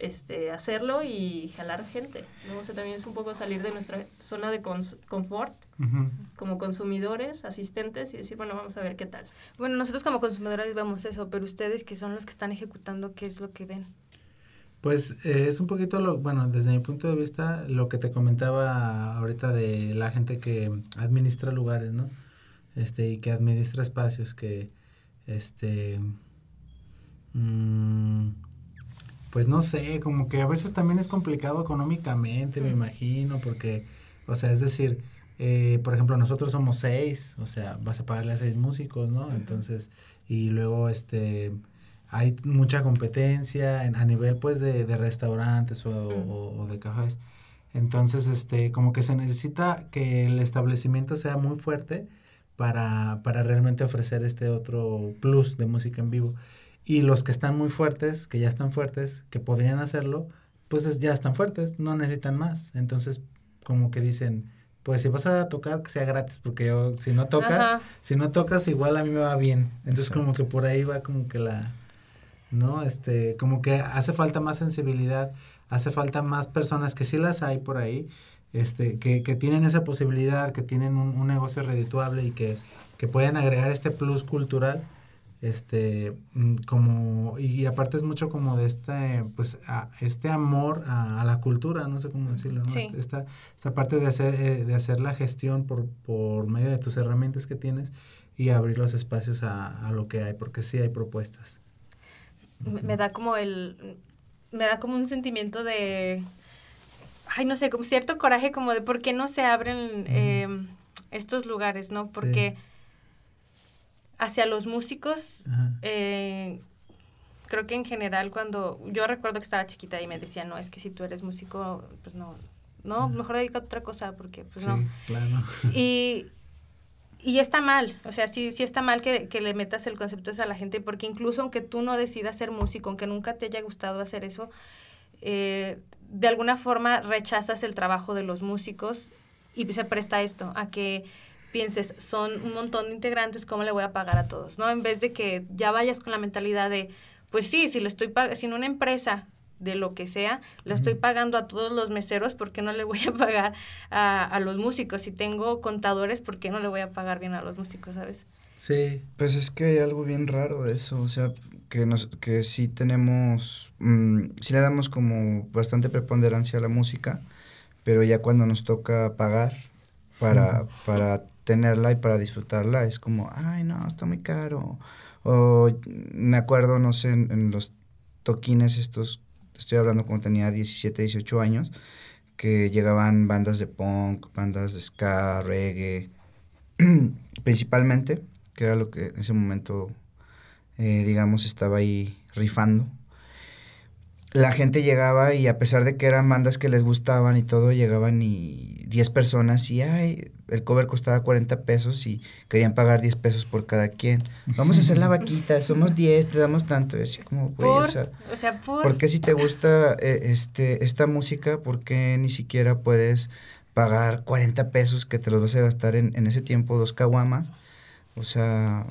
este, hacerlo y jalar gente, ¿no? O sea, también es un poco salir de nuestra zona de cons- confort como consumidores, asistentes y decir, bueno, vamos a ver qué tal. Bueno, nosotros como consumidores vemos eso, pero ustedes que son los que están ejecutando, ¿qué es lo que ven? Pues eh, es un poquito lo, bueno, desde mi punto de vista, lo que te comentaba ahorita de la gente que administra lugares, ¿no? Este, y que administra espacios, que, este, mm, pues no sé, como que a veces también es complicado económicamente, me imagino, porque, o sea, es decir, eh, por ejemplo, nosotros somos seis, o sea, vas a pagarle a seis músicos, ¿no? Entonces, y luego, este, hay mucha competencia en- a nivel, pues, de, de restaurantes o, o- o de cafés. Entonces, este, como que se necesita que el establecimiento sea muy fuerte para, para realmente ofrecer este otro plus de música en vivo. Y los que están muy fuertes, que ya están fuertes, que podrían hacerlo, pues es- ya están fuertes, no necesitan más. Entonces, como que dicen, pues si vas a tocar, que sea gratis, porque yo, si no tocas, Ajá. si no tocas, igual a mí me va bien. Entonces, Exacto. como que por ahí va como que la, ¿no? Este, como que hace falta más sensibilidad, hace falta más personas, que sí las hay por ahí, este, que, que tienen esa posibilidad, que tienen un, un negocio redituable y que, que pueden agregar este plus cultural, este, mm, como, y aparte es mucho como de este, pues, a- este amor a, a la cultura, no sé cómo decirlo, ¿no? Sí. Este- Esta, esta parte de hacer, eh, de hacer la gestión por, por medio de tus herramientas que tienes y abrir los espacios a, a lo que hay, porque sí hay propuestas. Me, me da como el... Me da como un sentimiento de... Ay, no sé, como cierto coraje como de por qué no se abren eh, estos lugares, ¿no? Porque hacia los músicos eh, creo que en general cuando yo recuerdo que estaba chiquita y me decían, no, es que si tú eres músico, pues no, no, mejor dedica a otra cosa porque pues sí, no. claro. Y, y está mal, o sea, sí, sí está mal que, que le metas el concepto ese a la gente porque incluso aunque tú no decidas ser músico, aunque nunca te haya gustado hacer eso, eh, de alguna forma rechazas el trabajo de los músicos y se presta esto a que pienses, son un montón de integrantes, ¿cómo le voy a pagar a todos? ¿No? En vez de que ya vayas con la mentalidad de, pues sí, si le estoy pagando, si en una empresa de lo que sea, le estoy pagando a todos los meseros, ¿por qué no le voy a pagar a, a los músicos? Si tengo contadores, ¿por qué no le voy a pagar bien a los músicos, sabes? Sí, Pues es que hay algo bien raro de eso, o sea, que nos, que sí tenemos, mm, sí le damos como bastante preponderancia a la música, pero ya cuando nos toca pagar para, para tenerla y para disfrutarla, es como, ay no, está muy caro. O me acuerdo, no sé, en, los toquines estos, estoy hablando cuando tenía 17, 18 años, que llegaban bandas de punk, bandas de ska, reggae, principalmente, que era lo que en ese momento, eh, digamos, estaba ahí rifando. La gente llegaba y a pesar de que eran bandas que les gustaban y todo, llegaban y 10 personas y ay, el cover costaba 40 pesos y querían pagar 10 pesos por cada quien. Vamos a hacer la vaquita, somos 10, te damos tanto. Y así como, güey, o sea, o sea, por... ¿por qué si te gusta eh, este, esta música, por qué ni siquiera puedes pagar 40 pesos que te los vas a gastar en, en ese tiempo, dos caguamas? O sea,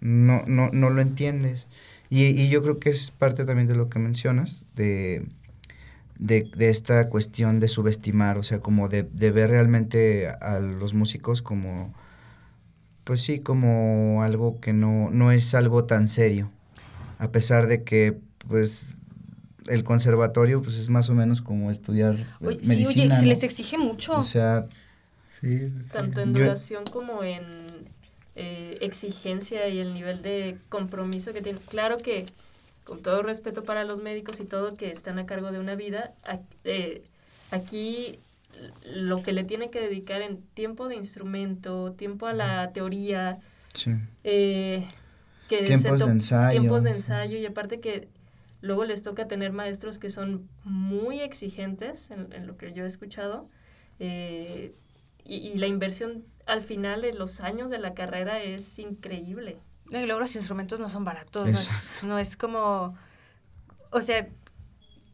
no, no, no lo entiendes. Y, y yo creo que es parte también de lo que mencionas, de, de, de esta cuestión de subestimar, o sea, como de, de ver realmente a los músicos como, pues sí, como algo que no, no es algo tan serio, a pesar de que, pues, el conservatorio, pues, es más o menos como estudiar Oye, sí, oye, se ¿no? les exige mucho. O sea, Sí, sí, sí. Tanto en Yo- duración como en eh, exigencia y el nivel de compromiso que tiene. Claro que, con todo respeto para los médicos y todo que están a cargo de una vida, eh, aquí lo que le tiene que dedicar en tiempo de instrumento, tiempo a la teoría, sí. eh, que Tiempos de ensayo. tiempos de ensayo y aparte que luego les toca tener maestros que son muy exigentes en, en lo que yo he escuchado eh, y, y la inversión al final de los años de la carrera es increíble. No, Y luego los instrumentos no son baratos. No es, no es como. O sea,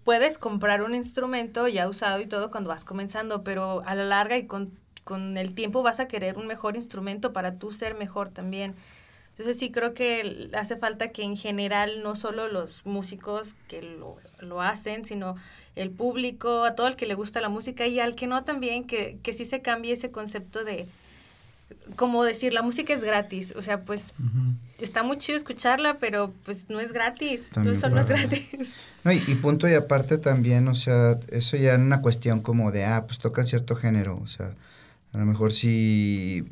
puedes comprar un instrumento ya usado y todo cuando vas comenzando, pero a la larga y con, con el tiempo vas a querer un mejor instrumento para tú ser mejor también. Entonces sí creo que hace falta que en general no solo los músicos que lo, lo hacen, sino el público, a todo el que le gusta la música y al que no también, que, que sí se cambie ese concepto de, como decir, la música es gratis. O sea, pues está muy chido escucharla, pero pues no es gratis. También, no solo es gratis. No, y, y punto y aparte también, o sea, eso ya en una cuestión como de, ah, pues tocan cierto género, o sea, a lo mejor si,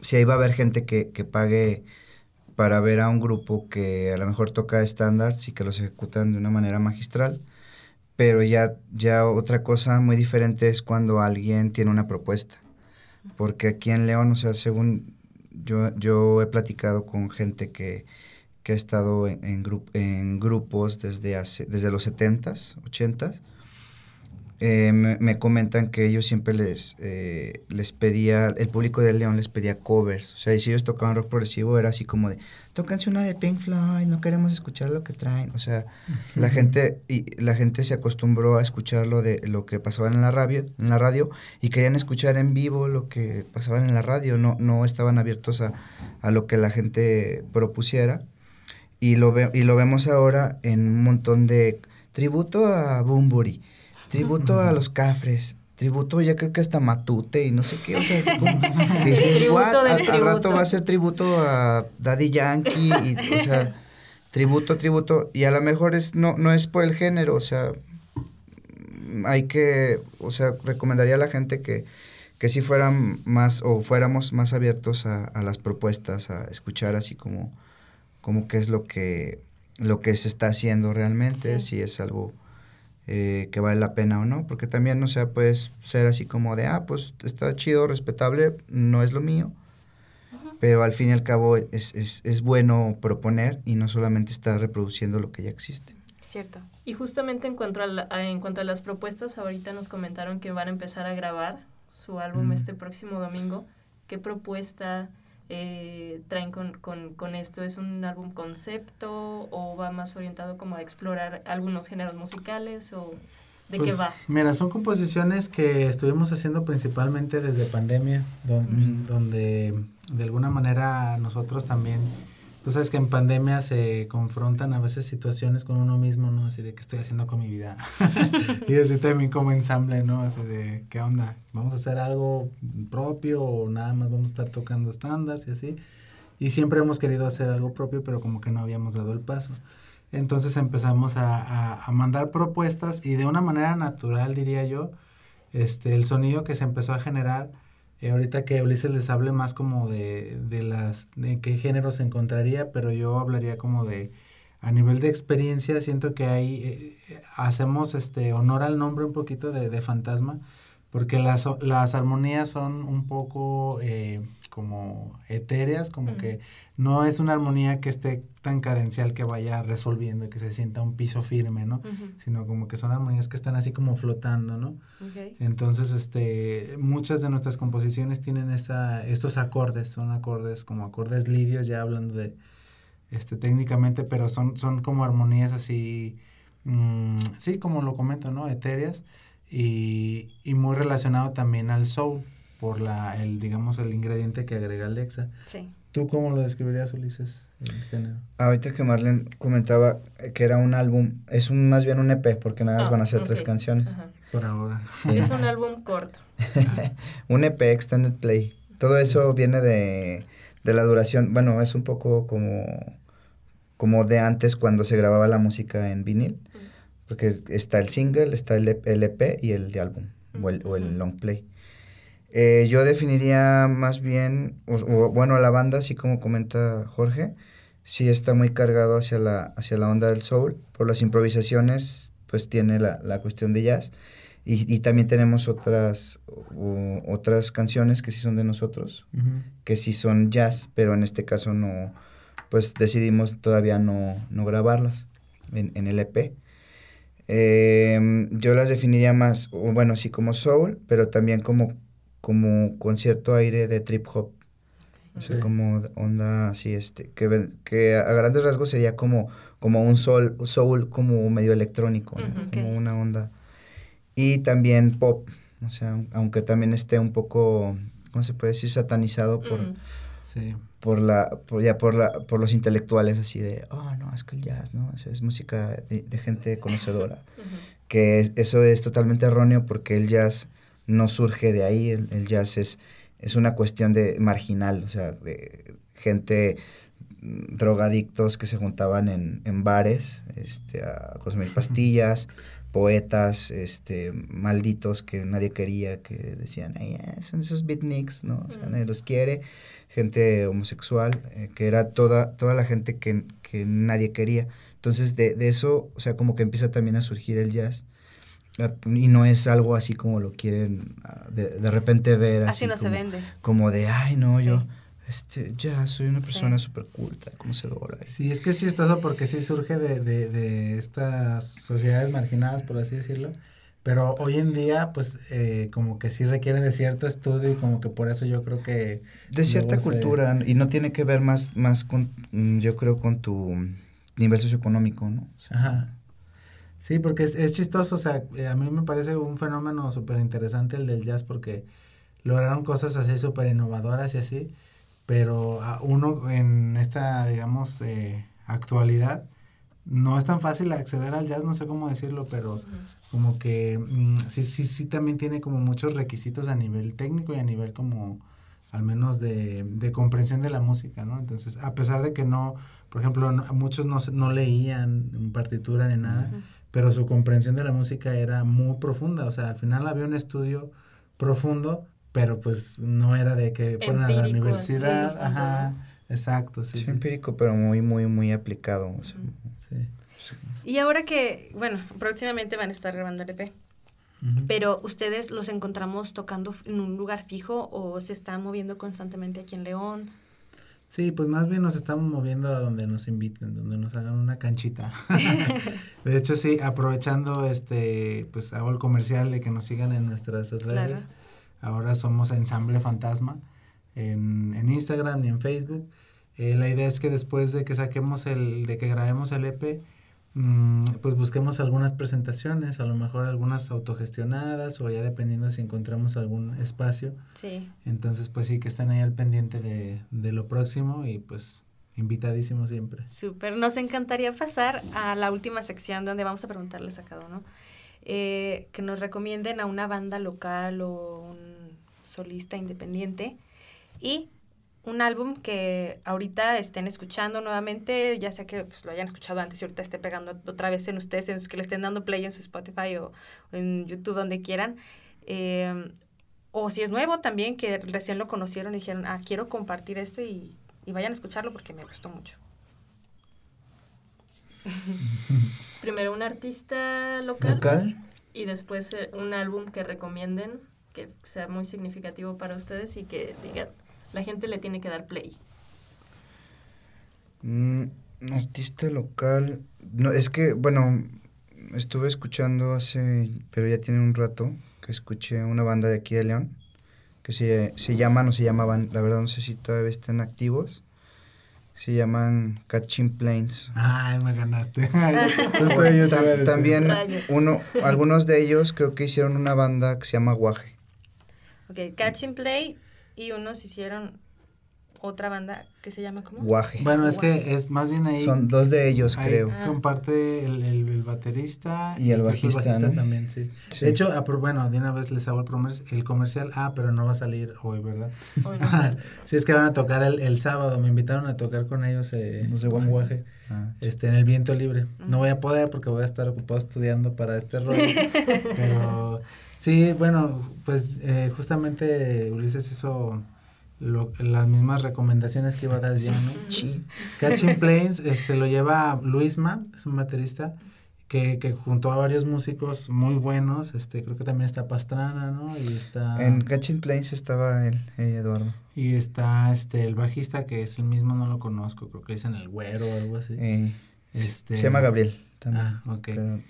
si ahí va a haber gente que, que pague para ver a un grupo que a lo mejor toca estándares y que los ejecutan de una manera magistral, pero ya, ya otra cosa muy diferente es cuando alguien tiene una propuesta, porque aquí en León, o sea, según yo, yo he platicado con gente que, que ha estado en, en, en grupos desde, hace, desde los 70s, 80s. Eh, me, me comentan que ellos siempre les, eh, les pedía, el público de León les pedía covers. O sea, y si ellos tocaban rock progresivo, era así como de, tóquense una de Pink Floyd, no queremos escuchar lo que traen. O sea, la gente, y la gente se acostumbró a escuchar lo de lo que pasaba en la radio, en la radio, y querían escuchar en vivo lo que pasaba en la radio, no, no estaban abiertos a, a lo que la gente propusiera. Y lo, ve- y lo vemos ahora en un montón de tributo a Bumburi, tributo a los Cafres, tributo ya creo que hasta Matute y no sé qué, o sea, como, dices, "What? Al, rato tributo". va a ser tributo a Daddy Yankee, y, o sea, tributo, tributo, y a lo mejor es, no, no es por el género, o sea, hay que, o sea, recomendaría a la gente que, que si fueran más, o fuéramos más abiertos a, a las propuestas, a escuchar así como, como qué es lo que, lo que se está haciendo realmente, Sí. si es algo eh, que vale la pena o no, porque también, o sea, puedes ser así como de, ah, pues está chido, respetable, no es lo mío, pero al fin y al cabo es, es, es bueno proponer y no solamente estar reproduciendo lo que ya existe. Cierto. Y justamente en cuanto a, la- a- en cuanto a las propuestas, ahorita nos comentaron que van a empezar a grabar su álbum Mm. este próximo domingo. ¿Qué propuesta eh, traen con, con, con esto? ¿Es un álbum concepto o va más orientado como a explorar algunos géneros musicales o de qué Pues, va? Mira, son composiciones que estuvimos haciendo principalmente desde pandemia, donde de alguna manera nosotros también, tú sabes que en pandemia se confrontan a veces situaciones con uno mismo, ¿no? Así de qué estoy haciendo con mi vida. y así también como ensamble, ¿no? Así de qué onda, vamos a hacer algo propio o nada más vamos a estar tocando estándares y así. Y siempre hemos querido hacer algo propio, pero como que no habíamos dado el paso. Entonces empezamos a, a- a mandar propuestas y de una manera natural, diría yo, este, el sonido que se empezó a generar, eh, ahorita que Ulises les hable más como de, de las, de qué género se encontraría, pero yo hablaría como de a nivel de experiencia siento que ahí eh, hacemos este honor al nombre un poquito de, de fantasma porque las, las armonías son un poco eh, como etéreas, como que no es una armonía que esté tan cadencial que vaya resolviendo y que se sienta un piso firme, ¿no? Sino como que son armonías que están así como flotando, ¿no? Entonces, este, muchas de nuestras composiciones tienen esa, estos acordes, son acordes como acordes lidios, ya hablando de, este, técnicamente, pero son, son como armonías así, mm, sí, como lo comento, ¿no? Etéreas y, y muy relacionado también al soul por la, el, digamos, el ingrediente que agrega Alexa. Sí. ¿Tú cómo lo describirías, Ulises, el género? Ahorita que Marlene comentaba que era un álbum, es un, más bien un EP, porque nada más ah, van a ser tres canciones. Por ahora. Es un álbum corto. un EP, Extended Play. Todo eso viene de, de la duración, bueno, es un poco como, como de antes cuando se grababa la música en vinil, porque está el single, está el EP, EP y el de álbum, o el, o el long play. Eh, yo definiría más bien, o, bueno, la banda, así como comenta Jorge, sí está muy cargado hacia la, hacia la onda del soul. Por las improvisaciones, pues tiene la, la cuestión de jazz. Y, y también tenemos otras, otras canciones que sí son de nosotros, que sí son jazz, pero en este caso no, pues decidimos todavía no, no grabarlas en, en el EP. Em, yo las definiría más, bueno, sí como soul, pero también como como con cierto aire de trip hop. O sea, como onda así, este, que, que a grandes rasgos sería como, como un soul, soul como medio electrónico, como una onda. Y también pop, o sea, aunque también esté un poco, ¿cómo se puede decir? Satanizado por, por la, por, ya por la, por los intelectuales así de, oh, no, es que el jazz, ¿no? es música de, de gente conocedora. Que eso es totalmente erróneo porque el jazz no surge de ahí, el, jazz es, es una cuestión de marginal, o sea, de gente mm, drogadictos que se juntaban en, en bares este, a consumir pastillas, poetas este, malditos que nadie quería, que decían, son esos beatniks, ¿no? O sea, nadie los quiere, gente homosexual, eh, que era toda, toda la gente que, que nadie quería. Entonces, de, de, eso, o sea, como que empieza también a surgir el jazz. Y no es algo así como lo quieren ah, de, de repente ver. Así, no se vende. Como de, ay, no, yo este, ya soy una persona súper culta, conocedora. Sí, es que es chistoso porque sí surge de, de, de, estas sociedades marginadas, por así decirlo. Pero hoy en día, pues, eh, como que sí requiere de cierto estudio y como que por eso yo creo que... De cierta cultura, y no tiene que ver más, más con, mm, yo creo, con tu nivel socioeconómico, ¿no? Ajá. Sí, porque es, es chistoso, o sea, eh, a mí me parece un fenómeno súper interesante el del jazz porque lograron cosas así súper innovadoras y así, pero uno en esta, digamos, eh, actualidad, no es tan fácil acceder al jazz, no sé cómo decirlo, pero como que mm, sí, sí, sí también tiene como muchos requisitos a nivel técnico y a nivel como al menos de, de comprensión de la música, ¿no? Entonces, a pesar de que no, por ejemplo, muchos no, no leían partitura ni nada, pero su comprensión de la música era muy profunda, o sea, al final había un estudio profundo, pero pues no era de que fueran a la universidad, ajá, exacto, sí, sí, empírico, pero muy, muy, muy aplicado, sí. Y ahora que, bueno, próximamente van a estar grabando el EP, pero ustedes los encontramos tocando en un lugar fijo o se están moviendo constantemente aquí en León. Sí, pues más bien nos estamos moviendo a donde nos inviten, donde nos hagan una canchita. de hecho, sí, aprovechando este, pues hago el comercial de que nos sigan en nuestras redes. Ahora somos Ensamble Fantasma en, en Instagram y en Facebook. Eh, la idea es que después de que saquemos el, de que grabemos el EP, Mm, pues busquemos algunas presentaciones, a lo mejor algunas autogestionadas o ya dependiendo si encontramos algún espacio. Sí. Entonces, pues sí, que estén ahí al pendiente de, de lo próximo y pues invitadísimo siempre. Súper, nos encantaría pasar a la última sección donde vamos a preguntarles a cada uno eh, que nos recomienden a una banda local o un solista independiente y un álbum que ahorita estén escuchando nuevamente, ya sea que pues, lo hayan escuchado antes y ahorita esté pegando otra vez en ustedes, en que le estén dando play en su Spotify o, en YouTube, donde quieran. Eh, o si es nuevo también, que recién lo conocieron y dijeron, ah, quiero compartir esto y, y vayan a escucharlo porque me gustó mucho. Primero un artista local, ¿Local? y después eh, un álbum que recomienden que sea muy significativo para ustedes y que digan, la gente le tiene que dar play. Mm, artista local. No, es que, bueno, estuve escuchando hace, pero ya tiene un rato, que escuché una banda de aquí de León, que se, se llaman o se llamaban, la verdad no sé si todavía están activos, se llaman Catching Planes. Ay, me ganaste. Tam- también Rayos. uno, algunos de ellos creo que hicieron una banda que se llama Guaje. Ok, Catch and Play y unos hicieron otra banda que se llama ¿cómo? Guaje. Bueno, es que es más bien ahí. Son dos de ellos, ahí creo. Ah. comparte el, el- el baterista Y el bajista, ¿no? también, sí. Sí. De hecho, bueno, de una vez les hago el, promer- el comercial. Ah, pero no va a salir hoy, ¿verdad? Hoy no sé. sí, es que van a tocar el, el sábado. Me invitaron a tocar con ellos eh, de con Guaje. Guaje, Ah, este, en el viento libre. No voy a poder porque voy a estar ocupado estudiando para este rollo. pero sí, bueno, pues eh, justamente Ulises hizo lo- las mismas recomendaciones que iba a dar ya, ¿no? sí. Catching Planes este, lo lleva Luisma, es un baterista que, que juntó a varios músicos muy buenos. Este, creo que también está Pastrana, ¿no? Y está, En Catching Planes estaba él, eh, Eduardo. y está este, el bajista que es el mismo, no lo conozco, creo que le dicen el güero o algo así. Eh, Este- Se llama Gabriel también. Ah, ok. pero-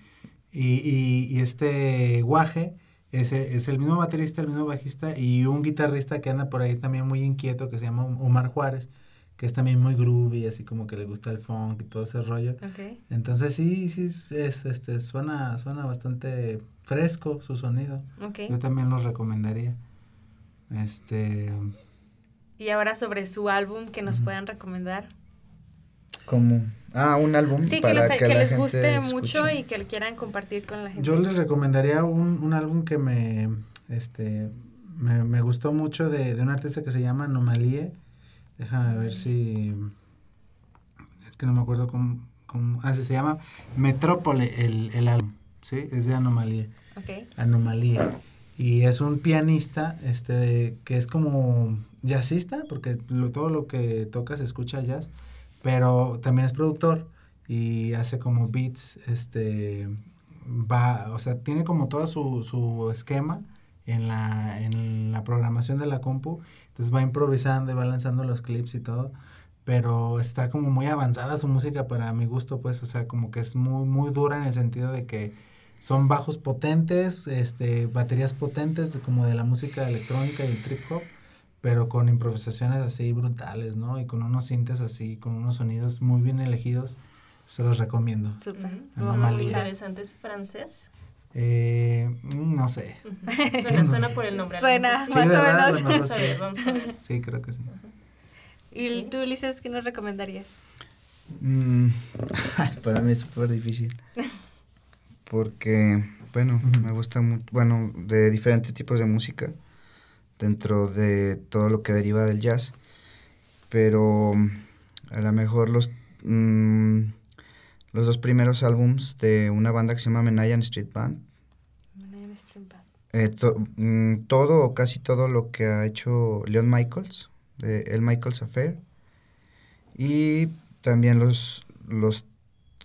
Y, y, y este Guaje es el, es el mismo baterista, el mismo bajista y un guitarrista que anda por ahí también muy inquieto que se llama Omar Juárez, que es también muy groovy, así como que le gusta el funk y todo ese rollo. Ok. Entonces sí, sí, es, es, este, suena, suena bastante fresco su sonido. Yo también los recomendaría. Este, Y ahora sobre su álbum que nos puedan recomendar. Como, ah, un álbum Sí, que para les, que, que la les gente guste mucho escuche. y que quieran compartir con la gente. yo les recomendaría un, un álbum que me, este, me, me gustó mucho de, de un artista que se llama Anomalie. Déjame ver si, es que no me acuerdo cómo, cómo ah, sí, se llama Metrópole el, el álbum, ¿sí? Es de Anomalie. Ok. Anomalía. Y es un pianista este que es como jazzista, porque lo- todo lo que toca se escucha jazz, pero también es productor y hace como beats, este va, o sea, tiene como todo su, su esquema en la, en la programación de la compu, entonces va improvisando y va lanzando los clips y todo, pero está como muy avanzada su música para mi gusto, pues, o sea, como que es muy, muy dura en el sentido de que son bajos potentes, este, baterías potentes, como de la música electrónica y trip hop, pero con improvisaciones así brutales, ¿no? Y con unos sintes así, con unos sonidos muy bien elegidos, se los recomiendo. Súper. Vamos a escuchar. Interesante, es francés. Eh, mm, no sé. Suena, suena por el nombre. Suena. Sí, Más o menos. Sí. ver, vamos a ver. Sí, creo que sí. ¿Y tú, Ulises, qué nos recomendarías? Mm, para mí es súper difícil. Porque, bueno, me gusta mucho, bueno, de diferentes tipos de música, dentro de todo lo que deriva del jazz. Pero mm, a lo mejor los, mm, los dos primeros álbums de una banda que se llama Menayan Street Band, eh, to- mm, todo o casi todo lo que ha hecho Leon Michaels, de El Michaels Affair. Y también los, los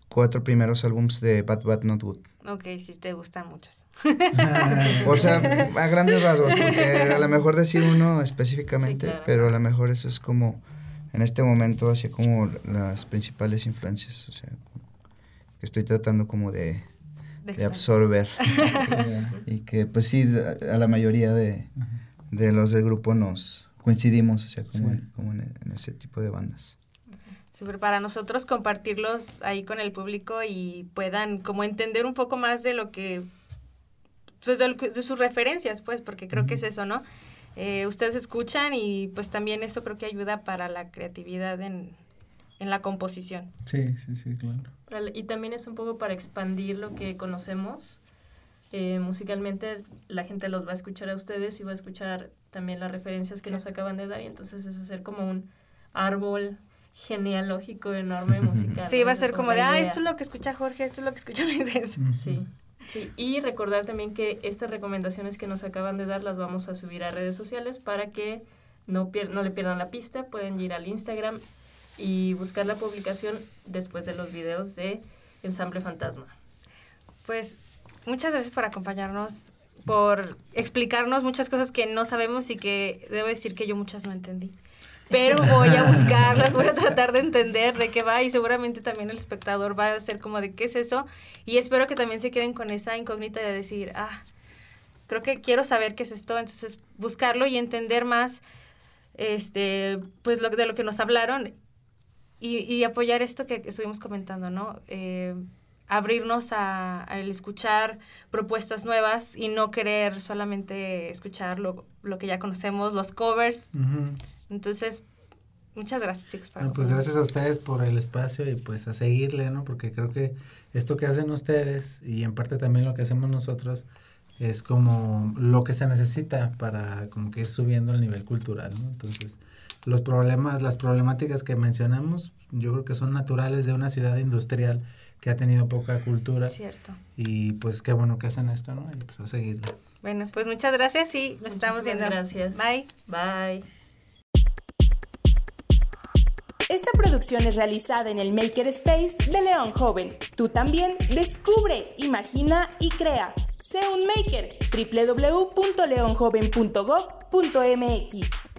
cuatro primeros álbums de Bad Bad Not Good. Ok, sí, te gustan muchos. O sea, a grandes rasgos, porque a lo mejor decir uno específicamente, Sí, claro. pero a lo mejor eso es como, en este momento, así como las principales influencias, o sea, que estoy tratando como de, De absorber. y que pues sí, a a la mayoría de, de los del grupo nos coincidimos, o sea, como, Sí. en, como en, en ese tipo de bandas. Súper para nosotros compartirlos ahí con el público y puedan como entender un poco más de lo que, pues de, lo que- de sus referencias, pues, porque creo que es eso, ¿no? Eh, ustedes escuchan y pues también eso creo que ayuda para la creatividad en, en la composición. Sí, sí, sí, claro. Y también es un poco para expandir lo que conocemos. Eh, musicalmente la gente los va a escuchar a ustedes y va a escuchar también las referencias que nos acaban de dar y entonces es hacer como un árbol genealógico enorme musical. Sí, va a ser como de, ah, esto es lo que escucha Jorge, esto es lo que escucha Ulises. Sí, sí. Y recordar también que estas recomendaciones que nos acaban de dar las vamos a subir a redes sociales para que no, pier- no le pierdan la pista. Pueden ir al Instagram y buscar la publicación después de los videos de Ensamble Fantasma. Pues muchas gracias por acompañarnos, por explicarnos muchas cosas que no sabemos y que debo decir que yo muchas no entendí. Pero voy a buscarlas, voy a tratar de entender de qué va y seguramente también el espectador va a ser como de qué es eso. Y espero que también se queden con esa incógnita de decir, ah, creo que quiero saber qué es esto, entonces buscarlo y entender más este, pues lo, de lo que nos hablaron y, y apoyar esto que estuvimos comentando, ¿no? Eh, abrirnos a, escuchar propuestas nuevas y no querer solamente escuchar lo, que ya conocemos, los covers. Uh. Entonces, muchas gracias, chicos. Bueno, pues gracias a ustedes por el espacio y pues a seguirle, ¿no? Porque creo que esto que hacen ustedes y en parte también lo que hacemos nosotros es como lo que se necesita para como que ir subiendo el nivel cultural, ¿no? Entonces, los problemas, las problemáticas que mencionamos, yo creo que son naturales de una ciudad industrial que ha tenido poca cultura. Cierto. Y pues qué bueno que hacen esto, ¿no? Y pues a seguirlo. Bueno, pues muchas gracias y nos Muchísimas estamos viendo. Gracias. Bye. Bye. Esta producción es realizada en el Maker Space de León Joven. Tú también descubre, imagina y crea. Sé un maker. www.leonjoven.gov.mx